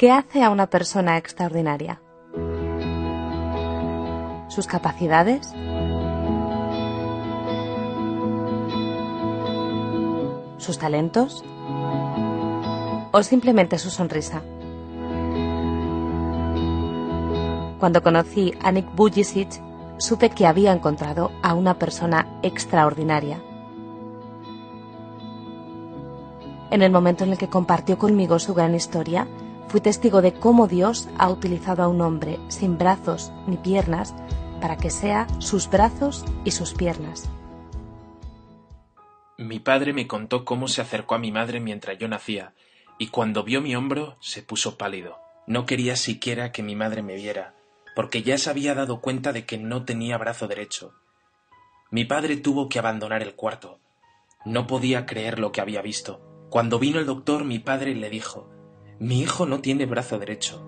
¿Qué hace a una persona extraordinaria? ¿Sus capacidades? ¿Sus talentos? ¿O simplemente su sonrisa? Cuando conocí a Nick Bujicic, supe que había encontrado a una persona extraordinaria. En el momento en el que compartió conmigo su gran historia, Fui testigo de cómo Dios ha utilizado a un hombre sin brazos ni piernas para que sea sus brazos y sus piernas. Mi padre me contó cómo se acercó a mi madre mientras yo nacía, y cuando vio mi hombro se puso pálido. No quería siquiera que mi madre me viera, porque ya se había dado cuenta de que no tenía brazo derecho. Mi padre tuvo que abandonar el cuarto. No podía creer lo que había visto. Cuando vino el doctor, mi padre le dijo mi hijo no tiene brazo derecho.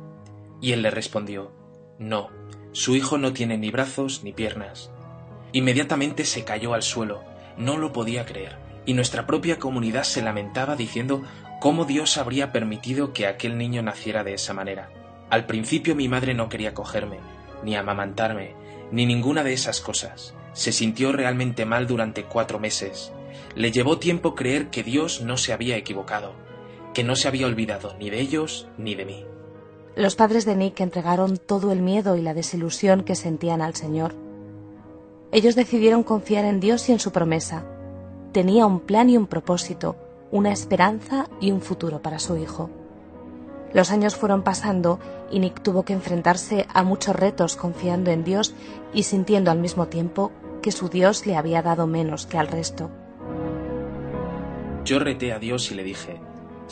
Y él le respondió, no, su hijo no tiene ni brazos ni piernas. Inmediatamente se cayó al suelo, no lo podía creer, y nuestra propia comunidad se lamentaba diciendo cómo Dios habría permitido que aquel niño naciera de esa manera. Al principio mi madre no quería cogerme, ni amamantarme, ni ninguna de esas cosas. Se sintió realmente mal durante cuatro meses. Le llevó tiempo creer que Dios no se había equivocado que no se había olvidado ni de ellos ni de mí. Los padres de Nick entregaron todo el miedo y la desilusión que sentían al Señor. Ellos decidieron confiar en Dios y en su promesa. Tenía un plan y un propósito, una esperanza y un futuro para su hijo. Los años fueron pasando y Nick tuvo que enfrentarse a muchos retos confiando en Dios y sintiendo al mismo tiempo que su Dios le había dado menos que al resto. Yo reté a Dios y le dije,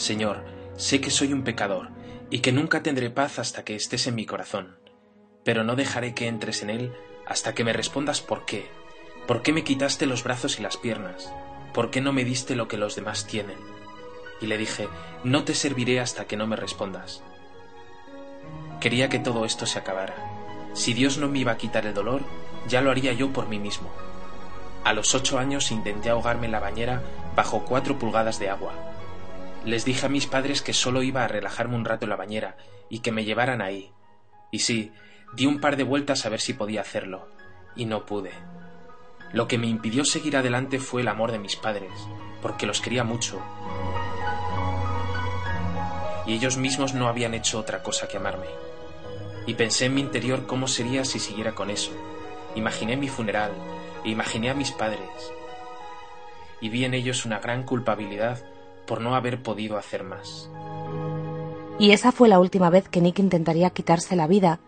Señor, sé que soy un pecador y que nunca tendré paz hasta que estés en mi corazón, pero no dejaré que entres en él hasta que me respondas por qué. ¿Por qué me quitaste los brazos y las piernas? ¿Por qué no me diste lo que los demás tienen? Y le dije, no te serviré hasta que no me respondas. Quería que todo esto se acabara. Si Dios no me iba a quitar el dolor, ya lo haría yo por mí mismo. A los ocho años intenté ahogarme en la bañera bajo cuatro pulgadas de agua, les dije a mis padres que solo iba a relajarme un rato en la bañera y que me llevaran ahí. Y sí, di un par de vueltas a ver si podía hacerlo, y no pude. Lo que me impidió seguir adelante fue el amor de mis padres, porque los quería mucho. Y ellos mismos no habían hecho otra cosa que amarme. Y pensé en mi interior cómo sería si siguiera con eso. Imaginé mi funeral, e imaginé a mis padres. Y vi en ellos una gran culpabilidad por no haber podido hacer más. Y esa fue la última vez que Nick intentaría quitarse la vida,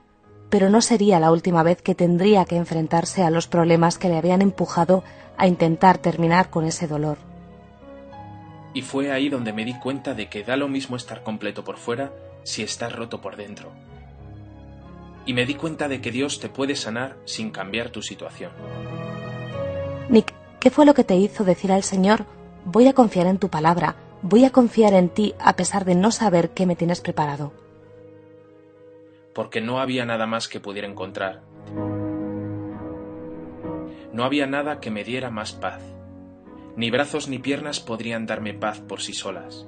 pero no sería la última vez que tendría que enfrentarse a los problemas que le habían empujado a intentar terminar con ese dolor. Y fue ahí donde me di cuenta de que da lo mismo estar completo por fuera si estás roto por dentro. Y me di cuenta de que Dios te puede sanar sin cambiar tu situación. Nick, ¿qué fue lo que te hizo decir al Señor, voy a confiar en tu palabra, Voy a confiar en ti a pesar de no saber qué me tienes preparado. Porque no había nada más que pudiera encontrar. No había nada que me diera más paz. Ni brazos ni piernas podrían darme paz por sí solas.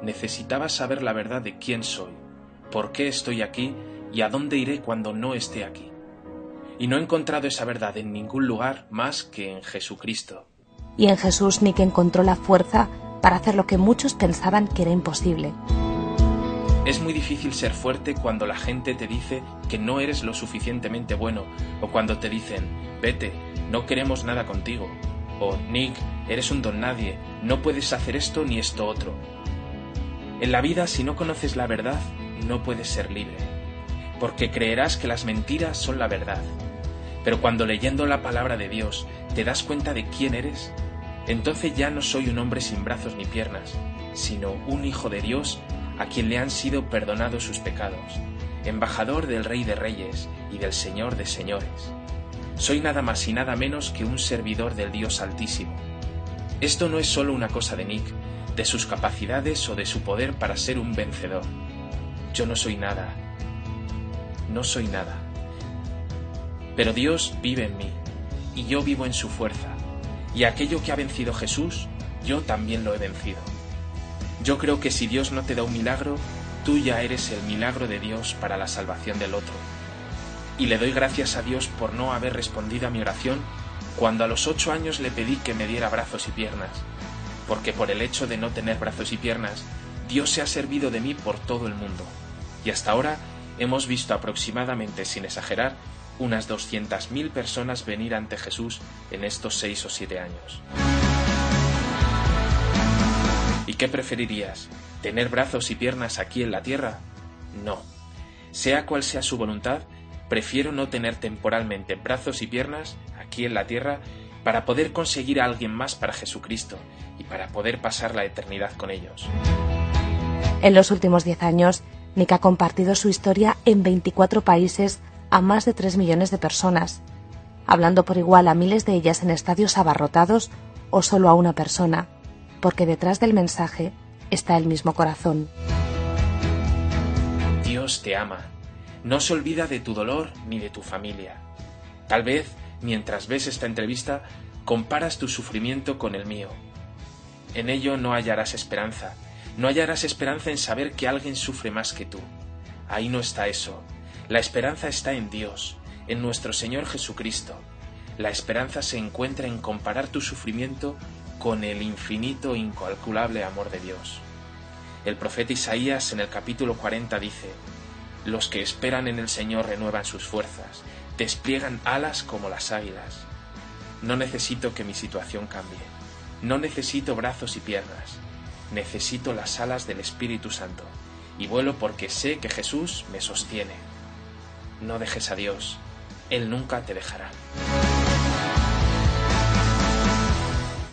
Necesitaba saber la verdad de quién soy, por qué estoy aquí y a dónde iré cuando no esté aquí. Y no he encontrado esa verdad en ningún lugar más que en Jesucristo y en Jesús Nick encontró la fuerza para hacer lo que muchos pensaban que era imposible. Es muy difícil ser fuerte cuando la gente te dice que no eres lo suficientemente bueno o cuando te dicen, vete, no queremos nada contigo. O, Nick, eres un don nadie, no puedes hacer esto ni esto otro. En la vida, si no conoces la verdad, no puedes ser libre, porque creerás que las mentiras son la verdad. Pero cuando leyendo la palabra de Dios te das cuenta de quién eres, entonces ya no soy un hombre sin brazos ni piernas, sino un hijo de Dios a quien le han sido perdonados sus pecados, embajador del Rey de Reyes y del Señor de Señores. Soy nada más y nada menos que un servidor del Dios Altísimo. Esto no es solo una cosa de Nick, de sus capacidades o de su poder para ser un vencedor. Yo no soy nada. No soy nada. Pero Dios vive en mí, y yo vivo en su fuerza, y aquello que ha vencido Jesús, yo también lo he vencido. Yo creo que si Dios no te da un milagro, tú ya eres el milagro de Dios para la salvación del otro. Y le doy gracias a Dios por no haber respondido a mi oración cuando a los ocho años le pedí que me diera brazos y piernas, porque por el hecho de no tener brazos y piernas, Dios se ha servido de mí por todo el mundo. Y hasta ahora hemos visto aproximadamente, sin exagerar, unas 200.000 personas venir ante Jesús en estos seis o siete años. ¿Y qué preferirías? ¿Tener brazos y piernas aquí en la tierra? No. Sea cual sea su voluntad, prefiero no tener temporalmente brazos y piernas aquí en la tierra para poder conseguir a alguien más para Jesucristo y para poder pasar la eternidad con ellos. En los últimos diez años, Nick ha compartido su historia en 24 países a más de 3 millones de personas, hablando por igual a miles de ellas en estadios abarrotados o solo a una persona porque detrás del mensaje está el mismo corazón. Dios te ama. No se olvida de tu dolor ni de tu familia. Tal vez, mientras ves esta entrevista, comparas tu sufrimiento con el mío. En ello no hallarás esperanza. No hallarás esperanza en saber que alguien sufre más que tú. Ahí no está eso. La esperanza está en Dios, en nuestro Señor Jesucristo. La esperanza se encuentra en comparar tu sufrimiento con el infinito e incalculable amor de Dios. El profeta Isaías en el capítulo 40 dice, Los que esperan en el Señor renuevan sus fuerzas, despliegan alas como las águilas. No necesito que mi situación cambie, no necesito brazos y piernas, necesito las alas del Espíritu Santo, y vuelo porque sé que Jesús me sostiene. No dejes a Dios, Él nunca te dejará.